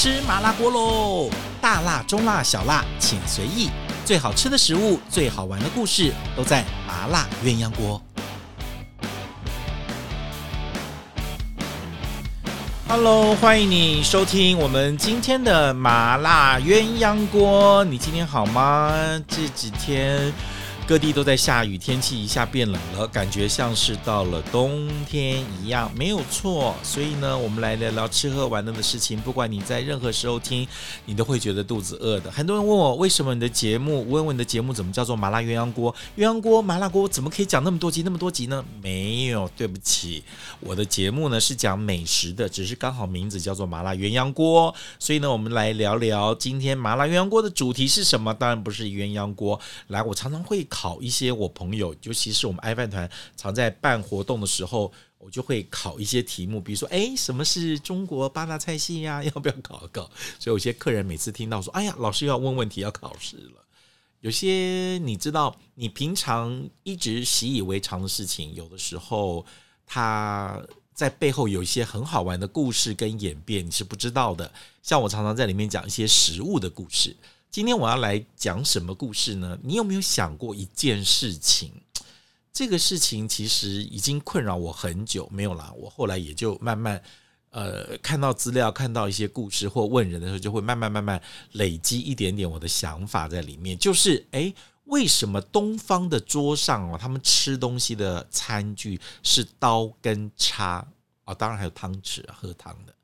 吃麻辣锅喽！大辣、中辣、小辣，请随意。最好吃的食物，最好玩的故事，都在麻辣鸳鸯锅。Hello，欢迎你收听我们今天的麻辣鸳鸯锅。你今天好吗？这几天。各地都在下雨，天气一下变冷了，感觉像是到了冬天一样，没有错。所以呢，我们来聊聊吃喝玩乐的事情。不管你在任何时候听，你都会觉得肚子饿的。很多人问我，为什么你的节目，问问你的节目怎么叫做麻辣鸳鸯锅？鸳鸯锅、麻辣锅怎么可以讲那么多集、那么多集呢？没有，对不起，我的节目呢是讲美食的，只是刚好名字叫做麻辣鸳鸯锅。所以呢，我们来聊聊今天麻辣鸳鸯锅的主题是什么？当然不是鸳鸯锅。来，我常常会。考一些我朋友，尤其是我们爱饭团常在办活动的时候，我就会考一些题目，比如说，哎，什么是中国八大菜系呀？要不要考一考？所以有些客人每次听到说，哎呀，老师要问问题，要考试了。有些你知道，你平常一直习以为常的事情，有的时候它在背后有一些很好玩的故事跟演变，你是不知道的。像我常常在里面讲一些食物的故事。今天我要来讲什么故事呢？你有没有想过一件事情？这个事情其实已经困扰我很久，没有啦。我后来也就慢慢，呃，看到资料，看到一些故事或问人的时候，就会慢慢慢慢累积一点点我的想法在里面。就是，诶，为什么东方的桌上哦，他们吃东西的餐具是刀跟叉啊？当然还有汤匙，喝汤的。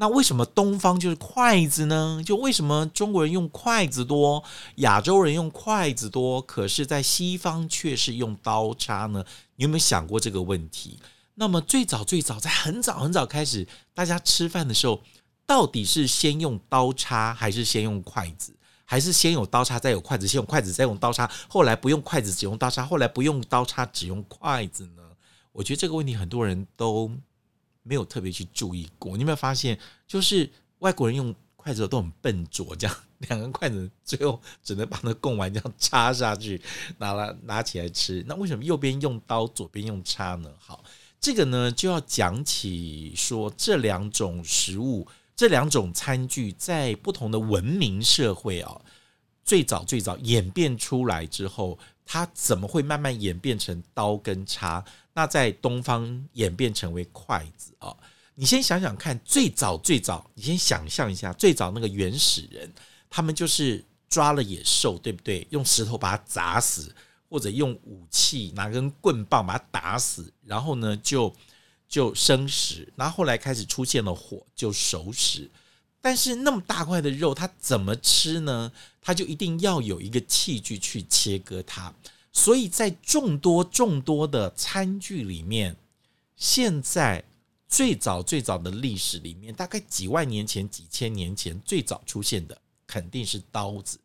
那为什么东方就是筷子呢？就为什么中国人用筷子多，亚洲人用筷子多，可是在西方却是用刀叉呢？你有没有想过这个问题？那么最早最早在很早很早开始，大家吃饭的时候，到底是先用刀叉，还是先用筷子？还是先有刀叉再有筷子？先用筷子再用刀叉？后来不用筷子只用刀叉？后来不用刀叉只用筷子呢？我觉得这个问题很多人都。没有特别去注意过，你有没有发现，就是外国人用筷子都很笨拙，这样两根筷子最后只能把那贡丸这样插下去，拿来拿起来吃。那为什么右边用刀，左边用叉呢？好，这个呢就要讲起说这两种食物，这两种餐具在不同的文明社会啊，最早最早演变出来之后，它怎么会慢慢演变成刀跟叉？那在东方演变成为筷子啊！你先想想看，最早最早，你先想象一下，最早那个原始人，他们就是抓了野兽，对不对？用石头把它砸死，或者用武器拿根棍棒把它打死，然后呢就就生食，然后后来开始出现了火，就熟食。但是那么大块的肉，它怎么吃呢？它就一定要有一个器具去切割它。所以在众多众多的餐具里面，现在最早最早的历史里面，大概几万年前、几千年前最早出现的肯定是刀子。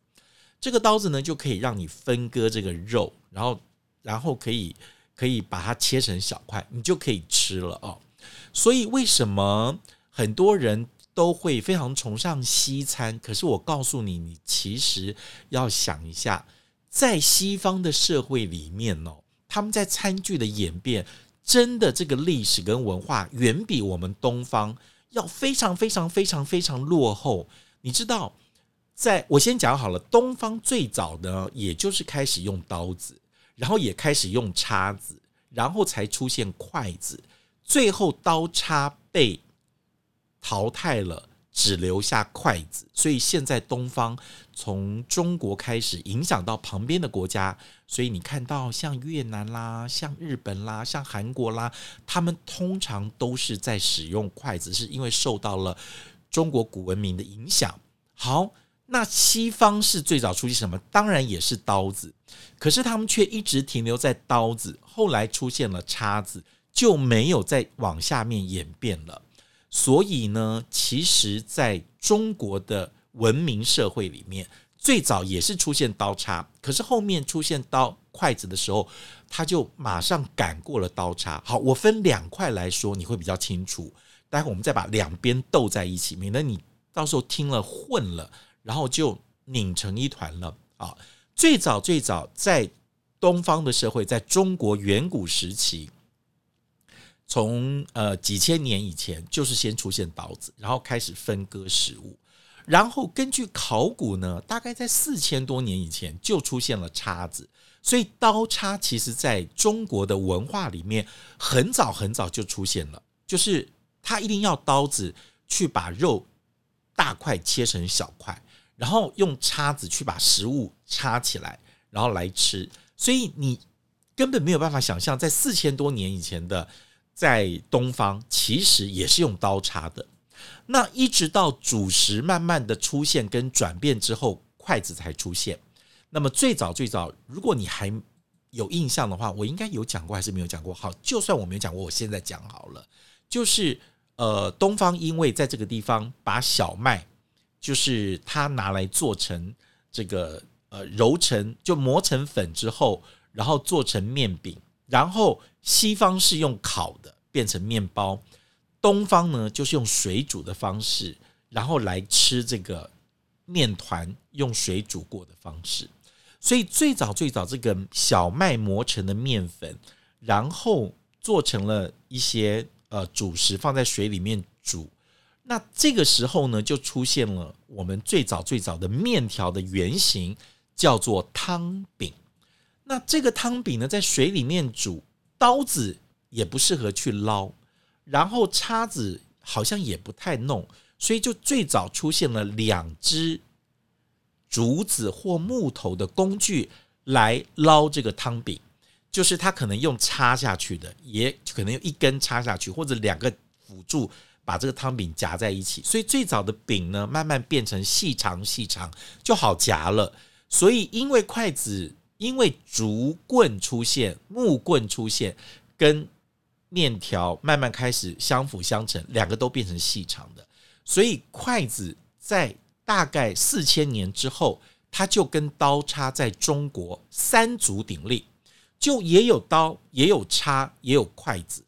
这个刀子呢，就可以让你分割这个肉，然后然后可以可以把它切成小块，你就可以吃了哦。所以为什么很多人都会非常崇尚西餐？可是我告诉你，你其实要想一下。在西方的社会里面哦，他们在餐具的演变，真的这个历史跟文化远比我们东方要非常非常非常非常落后。你知道，在我先讲好了，东方最早的也就是开始用刀子，然后也开始用叉子，然后才出现筷子，最后刀叉被淘汰了。只留下筷子，所以现在东方从中国开始影响到旁边的国家，所以你看到像越南啦、像日本啦、像韩国啦，他们通常都是在使用筷子，是因为受到了中国古文明的影响。好，那西方是最早出现什么？当然也是刀子，可是他们却一直停留在刀子，后来出现了叉子，就没有再往下面演变了。所以呢，其实在中国的文明社会里面，最早也是出现刀叉，可是后面出现刀筷子的时候，他就马上赶过了刀叉。好，我分两块来说，你会比较清楚。待会我们再把两边斗在一起，免得你到时候听了混了，然后就拧成一团了啊。最早最早在东方的社会，在中国远古时期。从呃几千年以前就是先出现刀子，然后开始分割食物，然后根据考古呢，大概在四千多年以前就出现了叉子，所以刀叉其实在中国的文化里面很早很早就出现了，就是它一定要刀子去把肉大块切成小块，然后用叉子去把食物插起来，然后来吃，所以你根本没有办法想象，在四千多年以前的。在东方其实也是用刀叉的，那一直到主食慢慢的出现跟转变之后，筷子才出现。那么最早最早，如果你还有印象的话，我应该有讲过还是没有讲过？好，就算我没有讲过，我现在讲好了。就是呃，东方因为在这个地方把小麦，就是它拿来做成这个呃揉成就磨成粉之后，然后做成面饼。然后西方是用烤的变成面包，东方呢就是用水煮的方式，然后来吃这个面团用水煮过的方式。所以最早最早这个小麦磨成的面粉，然后做成了一些呃主食放在水里面煮。那这个时候呢就出现了我们最早最早的面条的原型，叫做汤饼。那这个汤饼呢，在水里面煮，刀子也不适合去捞，然后叉子好像也不太弄，所以就最早出现了两只竹子或木头的工具来捞这个汤饼，就是它可能用插下去的，也可能用一根插下去，或者两个辅助把这个汤饼夹在一起。所以最早的饼呢，慢慢变成细长细长，就好夹了。所以因为筷子。因为竹棍出现，木棍出现，跟面条慢慢开始相辅相成，两个都变成细长的，所以筷子在大概四千年之后，它就跟刀叉在中国三足鼎立，就也有刀，也有叉，也有筷子。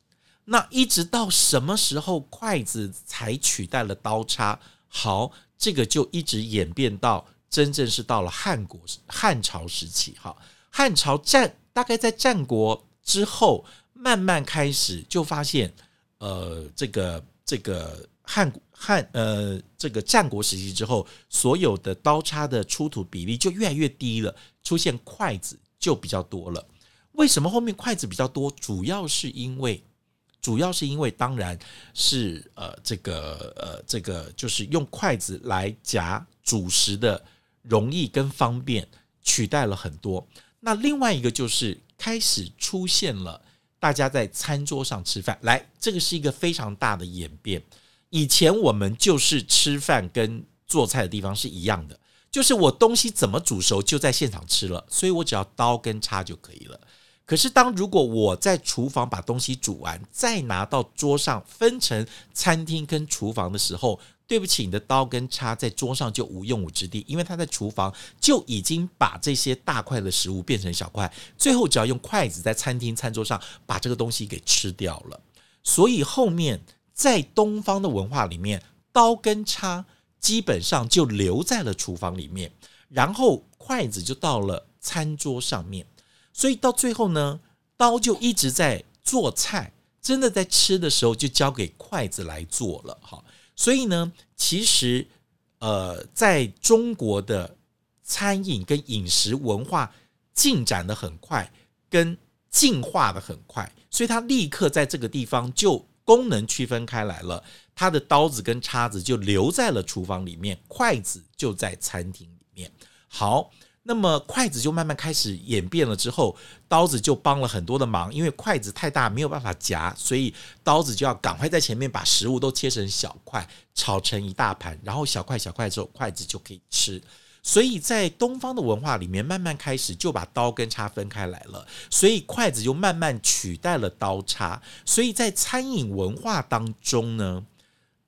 那一直到什么时候筷子才取代了刀叉？好，这个就一直演变到。真正是到了汉国汉朝时期，哈，汉朝战大概在战国之后，慢慢开始就发现，呃，这个这个汉汉呃这个战国时期之后，所有的刀叉的出土比例就越来越低了，出现筷子就比较多了。为什么后面筷子比较多？主要是因为，主要是因为，当然是呃这个呃这个就是用筷子来夹主食的。容易跟方便取代了很多。那另外一个就是开始出现了，大家在餐桌上吃饭，来，这个是一个非常大的演变。以前我们就是吃饭跟做菜的地方是一样的，就是我东西怎么煮熟就在现场吃了，所以我只要刀跟叉就可以了。可是当如果我在厨房把东西煮完，再拿到桌上分成餐厅跟厨房的时候，对不起，你的刀跟叉在桌上就无用武之地，因为他在厨房就已经把这些大块的食物变成小块，最后只要用筷子在餐厅餐桌上把这个东西给吃掉了。所以后面在东方的文化里面，刀跟叉基本上就留在了厨房里面，然后筷子就到了餐桌上面。所以到最后呢，刀就一直在做菜，真的在吃的时候就交给筷子来做了，哈。所以呢，其实，呃，在中国的餐饮跟饮食文化进展的很快，跟进化的很快，所以它立刻在这个地方就功能区分开来了。它的刀子跟叉子就留在了厨房里面，筷子就在餐厅里面。好。那么筷子就慢慢开始演变了之后，刀子就帮了很多的忙，因为筷子太大没有办法夹，所以刀子就要赶快在前面把食物都切成小块，炒成一大盘，然后小块小块之后，筷子就可以吃。所以在东方的文化里面，慢慢开始就把刀跟叉分开来了，所以筷子就慢慢取代了刀叉。所以在餐饮文化当中呢，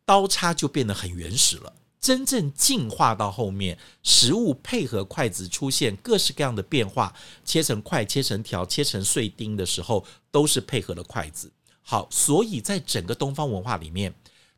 刀叉就变得很原始了。真正进化到后面，食物配合筷子出现各式各样的变化，切成块、切成条、切成碎丁的时候，都是配合了筷子。好，所以在整个东方文化里面，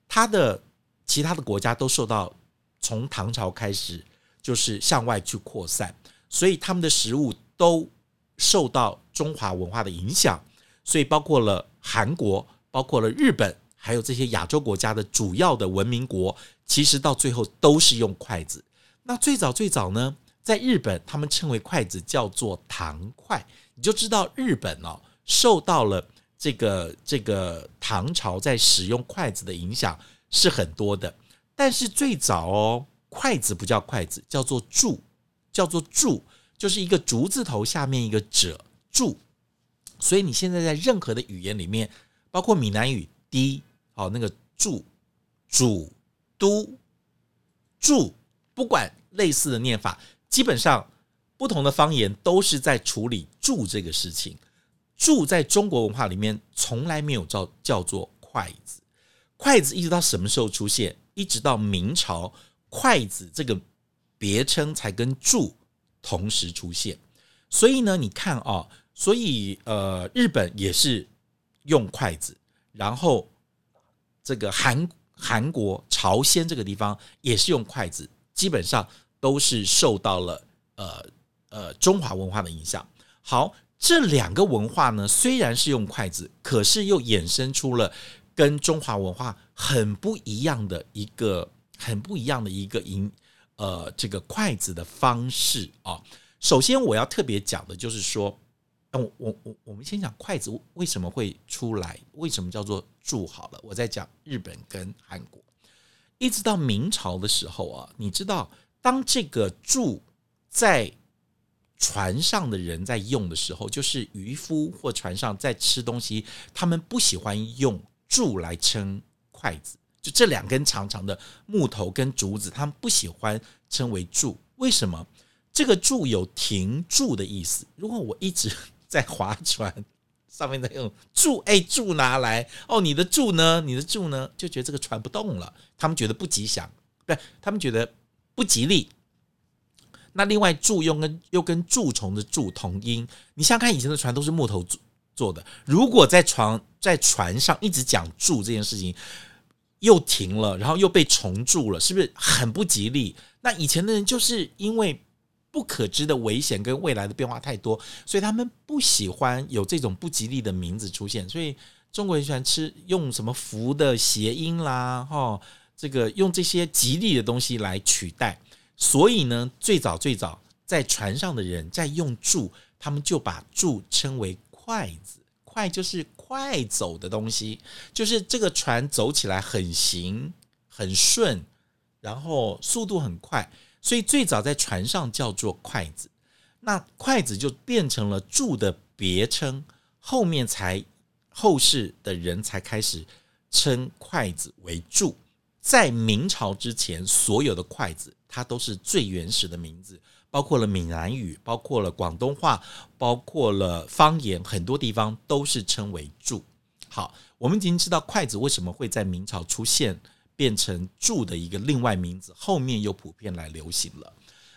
它的其他的国家都受到从唐朝开始就是向外去扩散，所以他们的食物都受到中华文化的影响，所以包括了韩国，包括了日本，还有这些亚洲国家的主要的文明国，其实到最后都是用筷子。那最早最早呢，在日本，他们称为筷子叫做唐筷，你就知道日本哦，受到了这个这个唐朝在使用筷子的影响是很多的。但是最早哦，筷子不叫筷子，叫做箸，叫做箸，就是一个竹字头下面一个者，箸。所以你现在在任何的语言里面，包括闽南语，滴，好那个箸、主、都、箸，不管类似的念法，基本上不同的方言都是在处理箸这个事情。箸在中国文化里面从来没有叫叫做筷子，筷子一直到什么时候出现？一直到明朝，筷子这个别称才跟箸同时出现。所以呢，你看啊、哦。所以，呃，日本也是用筷子，然后这个韩韩国、朝鲜这个地方也是用筷子，基本上都是受到了呃呃中华文化的影响。好，这两个文化呢，虽然是用筷子，可是又衍生出了跟中华文化很不一样的一个很不一样的一个饮呃这个筷子的方式啊。首先，我要特别讲的就是说。我我我我们先讲筷子为什么会出来？为什么叫做箸？好了，我再讲日本跟韩国，一直到明朝的时候啊，你知道，当这个箸在船上的人在用的时候，就是渔夫或船上在吃东西，他们不喜欢用箸来称筷子，就这两根长长的木头跟竹子，他们不喜欢称为箸。为什么？这个箸有停住的意思。如果我一直在划船，上面在用柱，哎，柱拿来哦，你的柱呢？你的柱呢？就觉得这个船不动了，他们觉得不吉祥，对，他们觉得不吉利。那另外，柱又跟又跟蛀虫的蛀同音，你想想看，以前的船都是木头做的，如果在船在船上一直讲蛀这件事情，又停了，然后又被虫蛀了，是不是很不吉利？那以前的人就是因为。不可知的危险跟未来的变化太多，所以他们不喜欢有这种不吉利的名字出现。所以中国人喜欢吃用什么福的谐音啦，哈，这个用这些吉利的东西来取代。所以呢，最早最早在船上的人在用箸，他们就把箸称为筷子，快就是快走的东西，就是这个船走起来很行很顺，然后速度很快。所以最早在船上叫做筷子，那筷子就变成了箸的别称，后面才后世的人才开始称筷子为箸。在明朝之前，所有的筷子它都是最原始的名字，包括了闽南语，包括了广东话，包括了方言，很多地方都是称为箸。好，我们已经知道筷子为什么会在明朝出现。变成箸的一个另外名字，后面又普遍来流行了。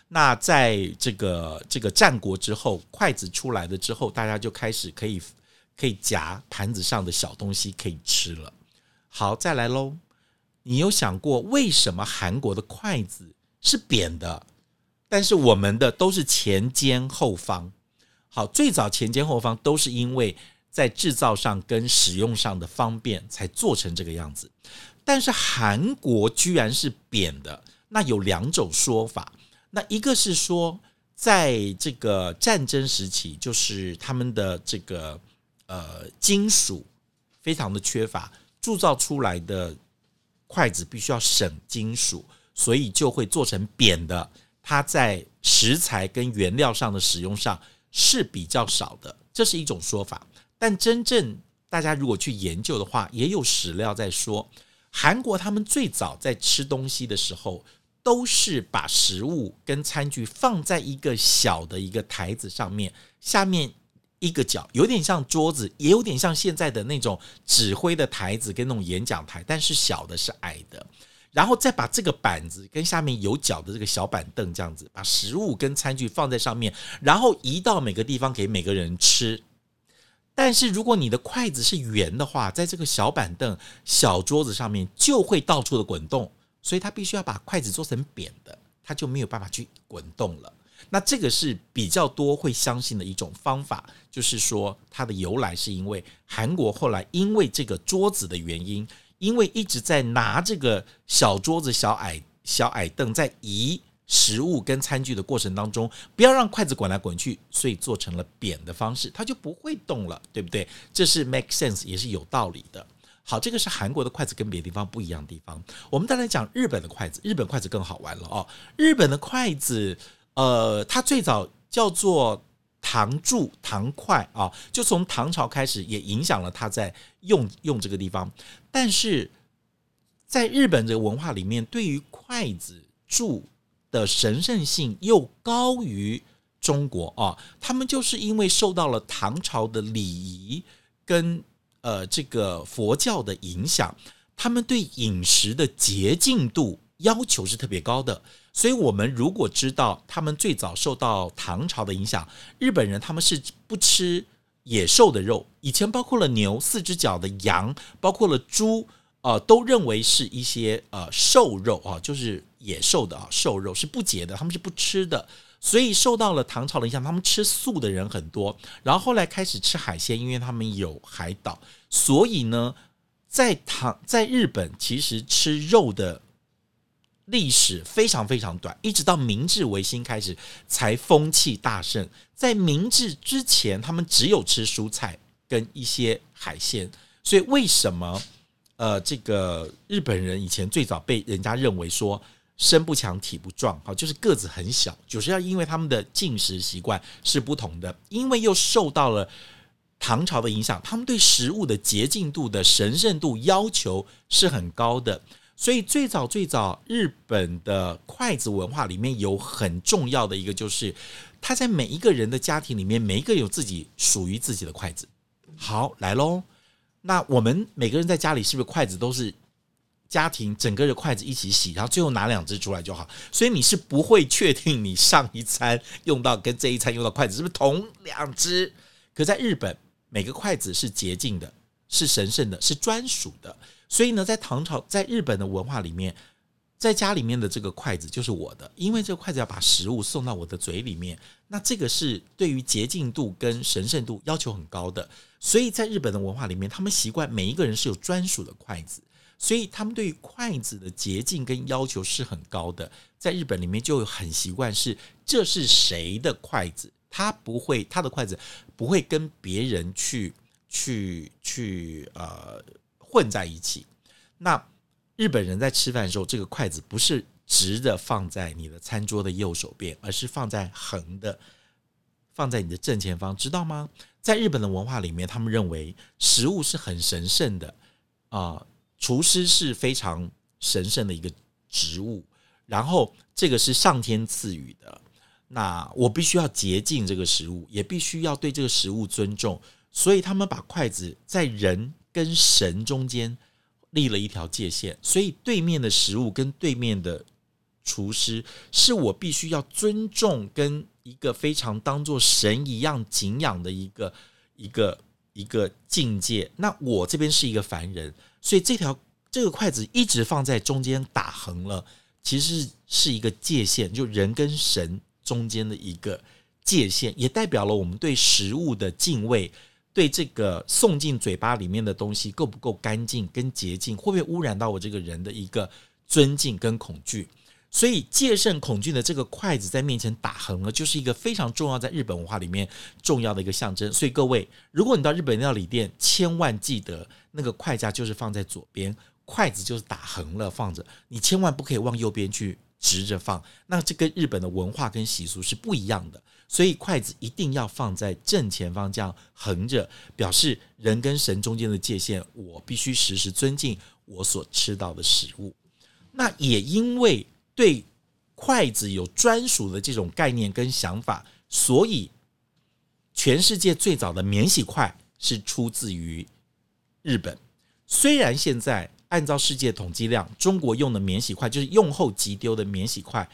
那在这个这个战国之后，筷子出来了之后，大家就开始可以可以夹盘子上的小东西可以吃了。好，再来喽。你有想过为什么韩国的筷子是扁的，但是我们的都是前尖后方？好，最早前尖后方都是因为在制造上跟使用上的方便才做成这个样子。但是韩国居然是扁的，那有两种说法。那一个是说，在这个战争时期，就是他们的这个呃金属非常的缺乏，铸造出来的筷子必须要省金属，所以就会做成扁的。它在食材跟原料上的使用上是比较少的，这是一种说法。但真正大家如果去研究的话，也有史料在说。韩国他们最早在吃东西的时候，都是把食物跟餐具放在一个小的一个台子上面，下面一个角有点像桌子，也有点像现在的那种指挥的台子跟那种演讲台，但是小的是矮的，然后再把这个板子跟下面有脚的这个小板凳这样子，把食物跟餐具放在上面，然后移到每个地方给每个人吃。但是如果你的筷子是圆的话，在这个小板凳、小桌子上面就会到处的滚动，所以它必须要把筷子做成扁的，它就没有办法去滚动了。那这个是比较多会相信的一种方法，就是说它的由来是因为韩国后来因为这个桌子的原因，因为一直在拿这个小桌子、小矮小矮凳在移食物跟餐具的过程当中，不要让筷子滚来滚去，所以做成了扁的方式，它就不会动了，对不对？这是 make sense，也是有道理的。好，这个是韩国的筷子跟别的地方不一样的地方。我们再来讲日本的筷子，日本筷子更好玩了哦。日本的筷子，呃，它最早叫做唐柱唐筷啊，就从唐朝开始，也影响了它在用用这个地方。但是在日本这个文化里面，对于筷子柱的神圣性又高于中国啊，他们就是因为受到了唐朝的礼仪跟。呃，这个佛教的影响，他们对饮食的洁净度要求是特别高的。所以，我们如果知道他们最早受到唐朝的影响，日本人他们是不吃野兽的肉，以前包括了牛、四只脚的羊，包括了猪，呃，都认为是一些呃瘦肉啊，就是野兽的啊瘦肉是不洁的，他们是不吃的。所以受到了唐朝的影响，他们吃素的人很多。然后后来开始吃海鲜，因为他们有海岛。所以呢，在唐在日本，其实吃肉的历史非常非常短，一直到明治维新开始才风气大盛。在明治之前，他们只有吃蔬菜跟一些海鲜。所以为什么呃，这个日本人以前最早被人家认为说，身不强体不壮，好，就是个子很小，就是要因为他们的进食习惯是不同的，因为又受到了唐朝的影响，他们对食物的洁净度的神圣度要求是很高的，所以最早最早日本的筷子文化里面有很重要的一个，就是他在每一个人的家庭里面，每一个有自己属于自己的筷子。好，来喽，那我们每个人在家里是不是筷子都是？家庭整个的筷子一起洗，然后最后拿两只出来就好。所以你是不会确定你上一餐用到跟这一餐用到筷子是不是同两只。可在日本，每个筷子是洁净的，是神圣的，是专属的。所以呢，在唐朝，在日本的文化里面，在家里面的这个筷子就是我的，因为这个筷子要把食物送到我的嘴里面。那这个是对于洁净度跟神圣度要求很高的。所以在日本的文化里面，他们习惯每一个人是有专属的筷子。所以他们对于筷子的洁净跟要求是很高的，在日本里面就很习惯是这是谁的筷子，他不会他的筷子不会跟别人去去去呃混在一起。那日本人在吃饭的时候，这个筷子不是直的放在你的餐桌的右手边，而是放在横的，放在你的正前方，知道吗？在日本的文化里面，他们认为食物是很神圣的啊。厨师是非常神圣的一个职务，然后这个是上天赐予的，那我必须要洁净这个食物，也必须要对这个食物尊重，所以他们把筷子在人跟神中间立了一条界限，所以对面的食物跟对面的厨师是我必须要尊重跟一个非常当做神一样敬仰的一个一个一个境界，那我这边是一个凡人。所以这条这个筷子一直放在中间打横了，其实是一个界限，就人跟神中间的一个界限，也代表了我们对食物的敬畏，对这个送进嘴巴里面的东西够不够干净跟洁净，会不会污染到我这个人的一个尊敬跟恐惧。所以戒慎恐惧的这个筷子在面前打横了，就是一个非常重要在日本文化里面重要的一个象征。所以各位，如果你到日本料理店，千万记得那个筷架就是放在左边，筷子就是打横了放着，你千万不可以往右边去直着放。那这跟日本的文化跟习俗是不一样的，所以筷子一定要放在正前方，这样横着，表示人跟神中间的界限，我必须时时尊敬我所吃到的食物。那也因为。对筷子有专属的这种概念跟想法，所以全世界最早的免洗筷是出自于日本。虽然现在按照世界统计量，中国用的免洗筷就是用后即丢的免洗筷，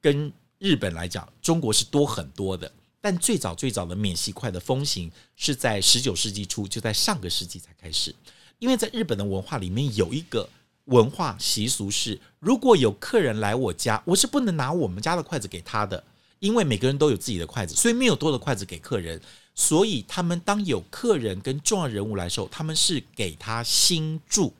跟日本来讲，中国是多很多的。但最早最早的免洗筷的风行是在十九世纪初，就在上个世纪才开始。因为在日本的文化里面有一个。文化习俗是，如果有客人来我家，我是不能拿我们家的筷子给他的，因为每个人都有自己的筷子，所以没有多的筷子给客人。所以他们当有客人跟重要人物来的时候，他们是给他新铸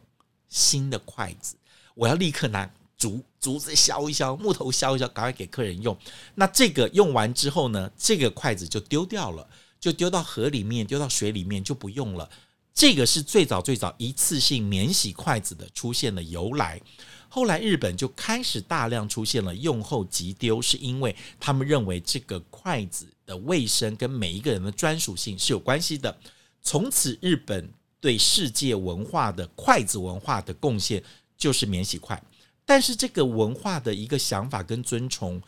新的筷子。我要立刻拿竹竹子削一削，木头削一削，赶快给客人用。那这个用完之后呢，这个筷子就丢掉了，就丢到河里面，丢到水里面就不用了。这个是最早最早一次性免洗筷子的出现的由来。后来日本就开始大量出现了用后即丢，是因为他们认为这个筷子的卫生跟每一个人的专属性是有关系的。从此，日本对世界文化的筷子文化的贡献就是免洗筷。但是，这个文化的一个想法跟尊崇，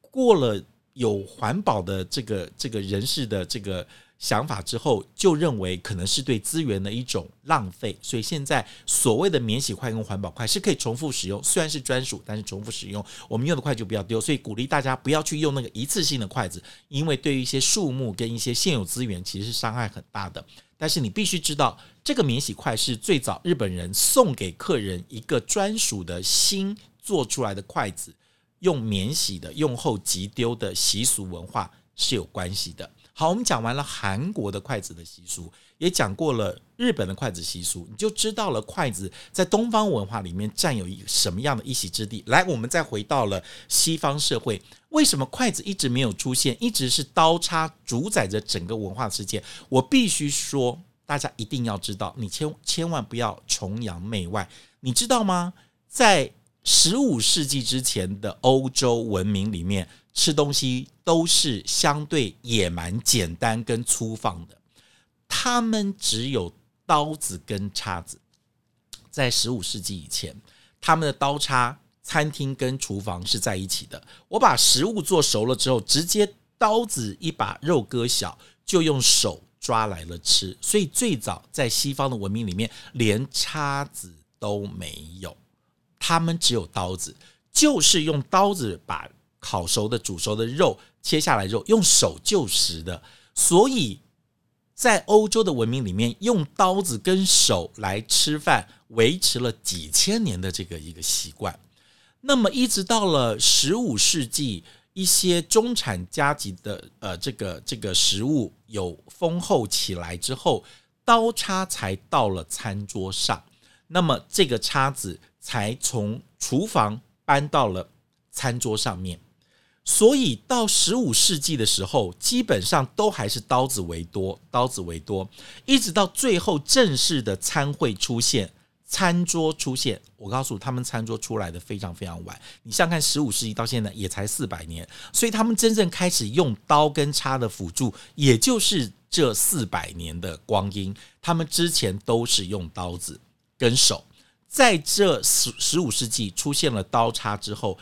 过了有环保的这个这个人士的这个。想法之后，就认为可能是对资源的一种浪费，所以现在所谓的免洗筷跟环保筷是可以重复使用，虽然是专属，但是重复使用。我们用的筷就不要丢，所以鼓励大家不要去用那个一次性的筷子，因为对于一些树木跟一些现有资源，其实是伤害很大的。但是你必须知道，这个免洗筷是最早日本人送给客人一个专属的新做出来的筷子，用免洗的，用后即丢的习俗文化是有关系的。好，我们讲完了韩国的筷子的习俗，也讲过了日本的筷子习俗，你就知道了筷子在东方文化里面占有一个什么样的一席之地。来，我们再回到了西方社会，为什么筷子一直没有出现，一直是刀叉主宰着整个文化世界？我必须说，大家一定要知道，你千千万不要崇洋媚外，你知道吗？在十五世纪之前的欧洲文明里面。吃东西都是相对野蛮、简单跟粗放的，他们只有刀子跟叉子。在十五世纪以前，他们的刀叉餐厅跟厨房是在一起的。我把食物做熟了之后，直接刀子一把肉割小，就用手抓来了吃。所以最早在西方的文明里面，连叉子都没有，他们只有刀子，就是用刀子把。烤熟的、煮熟的肉，切下来肉用手就食的，所以在欧洲的文明里面，用刀子跟手来吃饭，维持了几千年的这个一个习惯。那么一直到了十五世纪，一些中产阶级的呃这个这个食物有丰厚起来之后，刀叉才到了餐桌上，那么这个叉子才从厨房搬到了餐桌上面。所以到十五世纪的时候，基本上都还是刀子为多，刀子为多，一直到最后正式的餐会出现，餐桌出现。我告诉他们，餐桌出来的非常非常晚。你像看十五世纪到现在也才四百年，所以他们真正开始用刀跟叉的辅助，也就是这四百年的光阴。他们之前都是用刀子跟手，在这十十五世纪出现了刀叉之后。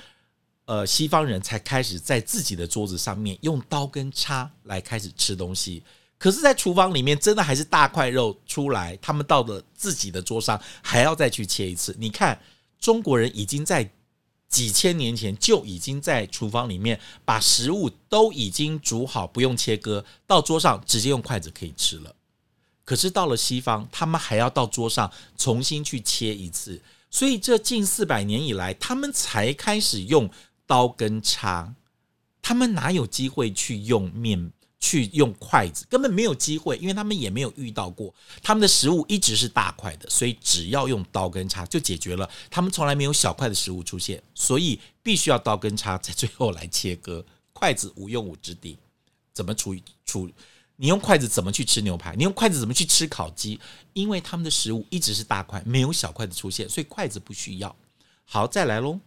呃，西方人才开始在自己的桌子上面用刀跟叉来开始吃东西。可是，在厨房里面，真的还是大块肉出来，他们到了自己的桌上还要再去切一次。你看，中国人已经在几千年前就已经在厨房里面把食物都已经煮好，不用切割，到桌上直接用筷子可以吃了。可是到了西方，他们还要到桌上重新去切一次。所以，这近四百年以来，他们才开始用。刀跟叉，他们哪有机会去用面、去用筷子？根本没有机会，因为他们也没有遇到过。他们的食物一直是大块的，所以只要用刀跟叉就解决了。他们从来没有小块的食物出现，所以必须要刀跟叉在最后来切割。筷子无用武之地，怎么处处？你用筷子怎么去吃牛排？你用筷子怎么去吃烤鸡？因为他们的食物一直是大块，没有小块的出现，所以筷子不需要。好，再来喽。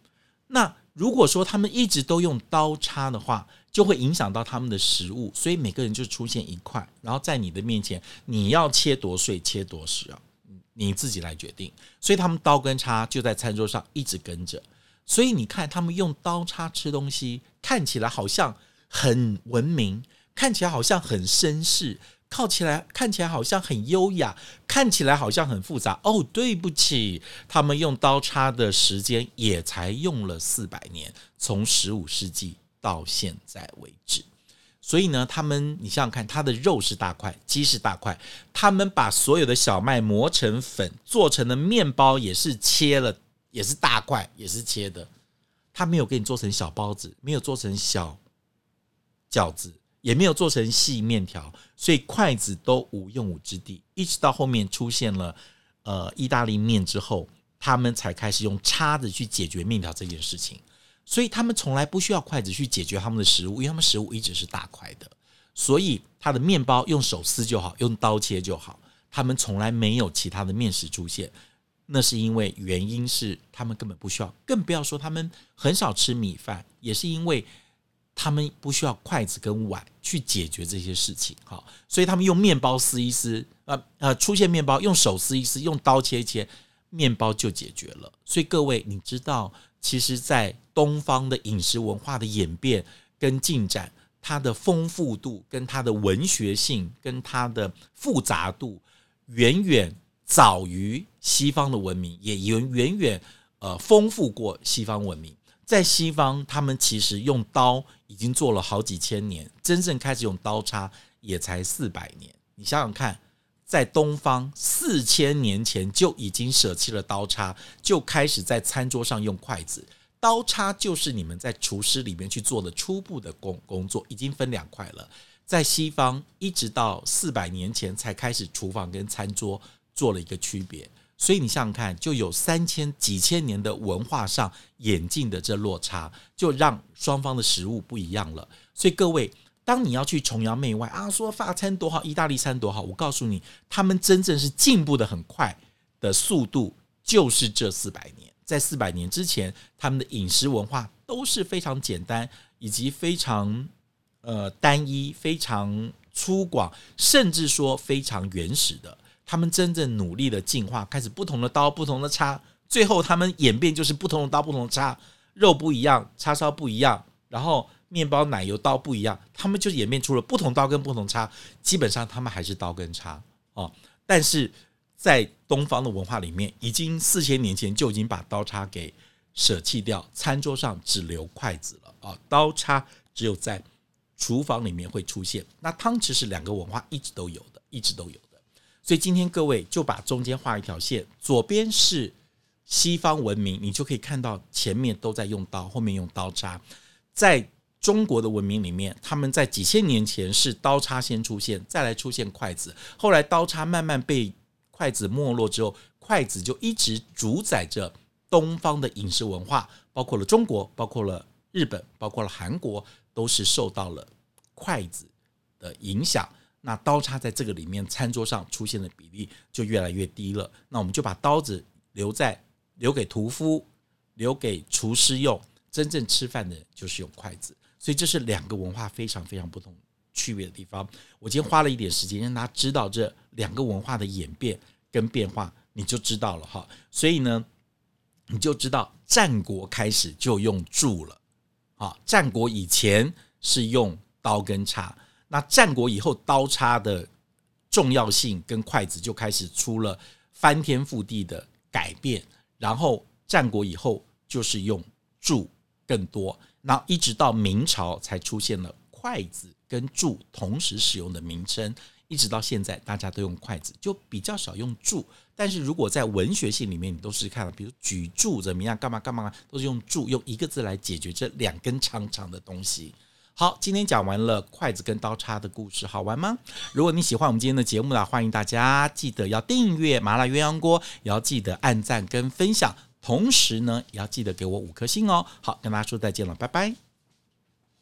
那如果说他们一直都用刀叉的话，就会影响到他们的食物，所以每个人就出现一块，然后在你的面前，你要切多碎切多实啊，你自己来决定。所以他们刀跟叉就在餐桌上一直跟着，所以你看他们用刀叉吃东西，看起来好像很文明，看起来好像很绅士。靠起来看起来好像很优雅，看起来好像很复杂。哦，对不起，他们用刀叉的时间也才用了四百年，从十五世纪到现在为止。所以呢，他们你想想看，他的肉是大块，鸡是大块，他们把所有的小麦磨成粉，做成的面包也是切了，也是大块，也是切的。他没有给你做成小包子，没有做成小饺子，也没有做成细面条，所以筷子都无用武之地。一直到后面出现了呃意大利面之后，他们才开始用叉子去解决面条这件事情。所以他们从来不需要筷子去解决他们的食物，因为他们食物一直是大块的，所以他的面包用手撕就好，用刀切就好。他们从来没有其他的面食出现，那是因为原因是他们根本不需要，更不要说他们很少吃米饭，也是因为他们不需要筷子跟碗去解决这些事情。好，所以他们用面包撕一撕，呃呃，出现面包用手撕一撕，用刀切一切，面包就解决了。所以各位，你知道，其实，在东方的饮食文化的演变跟进展，它的丰富度、跟它的文学性、跟它的复杂度。远远早于西方的文明，也远远远呃丰富过西方文明。在西方，他们其实用刀已经做了好几千年，真正开始用刀叉也才四百年。你想想看，在东方四千年前就已经舍弃了刀叉，就开始在餐桌上用筷子。刀叉就是你们在厨师里面去做的初步的工工作，已经分两块了。在西方，一直到四百年前才开始厨房跟餐桌做了一个区别，所以你想想看，就有三千几千年的文化上演进的这落差，就让双方的食物不一样了。所以各位，当你要去崇洋媚外啊，说法餐多好，意大利餐多好，我告诉你，他们真正是进步的很快的速度，就是这四百年。在四百年之前，他们的饮食文化都是非常简单，以及非常。呃，单一、非常粗犷，甚至说非常原始的，他们真正努力的进化，开始不同的刀、不同的叉，最后他们演变就是不同的刀、不同的叉，肉不一样，叉烧不一样，然后面包、奶油刀不一样，他们就演变出了不同刀跟不同叉，基本上他们还是刀跟叉哦，但是在东方的文化里面，已经四千年前就已经把刀叉给舍弃掉，餐桌上只留筷子了啊，刀叉只有在。厨房里面会出现，那汤匙是两个文化一直都有的，一直都有的。所以今天各位就把中间画一条线，左边是西方文明，你就可以看到前面都在用刀，后面用刀叉。在中国的文明里面，他们在几千年前是刀叉先出现，再来出现筷子，后来刀叉慢慢被筷子没落之后，筷子就一直主宰着东方的饮食文化，包括了中国，包括了日本，包括了韩国。都是受到了筷子的影响，那刀叉在这个里面餐桌上出现的比例就越来越低了。那我们就把刀子留在留给屠夫，留给厨师用。真正吃饭的就是用筷子，所以这是两个文化非常非常不同区别的地方。我今天花了一点时间让大家知道这两个文化的演变跟变化，你就知道了哈。所以呢，你就知道战国开始就用铸了。啊，战国以前是用刀跟叉，那战国以后刀叉的重要性跟筷子就开始出了翻天覆地的改变，然后战国以后就是用铸更多，那一直到明朝才出现了筷子跟铸同时使用的名称。一直到现在，大家都用筷子，就比较少用箸。但是如果在文学性里面，你都是看到，比如举箸怎么样，干嘛干嘛，都是用箸，用一个字来解决这两根长长的东西。好，今天讲完了筷子跟刀叉的故事，好玩吗？如果你喜欢我们今天的节目呢，欢迎大家记得要订阅麻辣鸳鸯锅，也要记得按赞跟分享，同时呢，也要记得给我五颗星哦。好，跟大家说再见了，拜拜。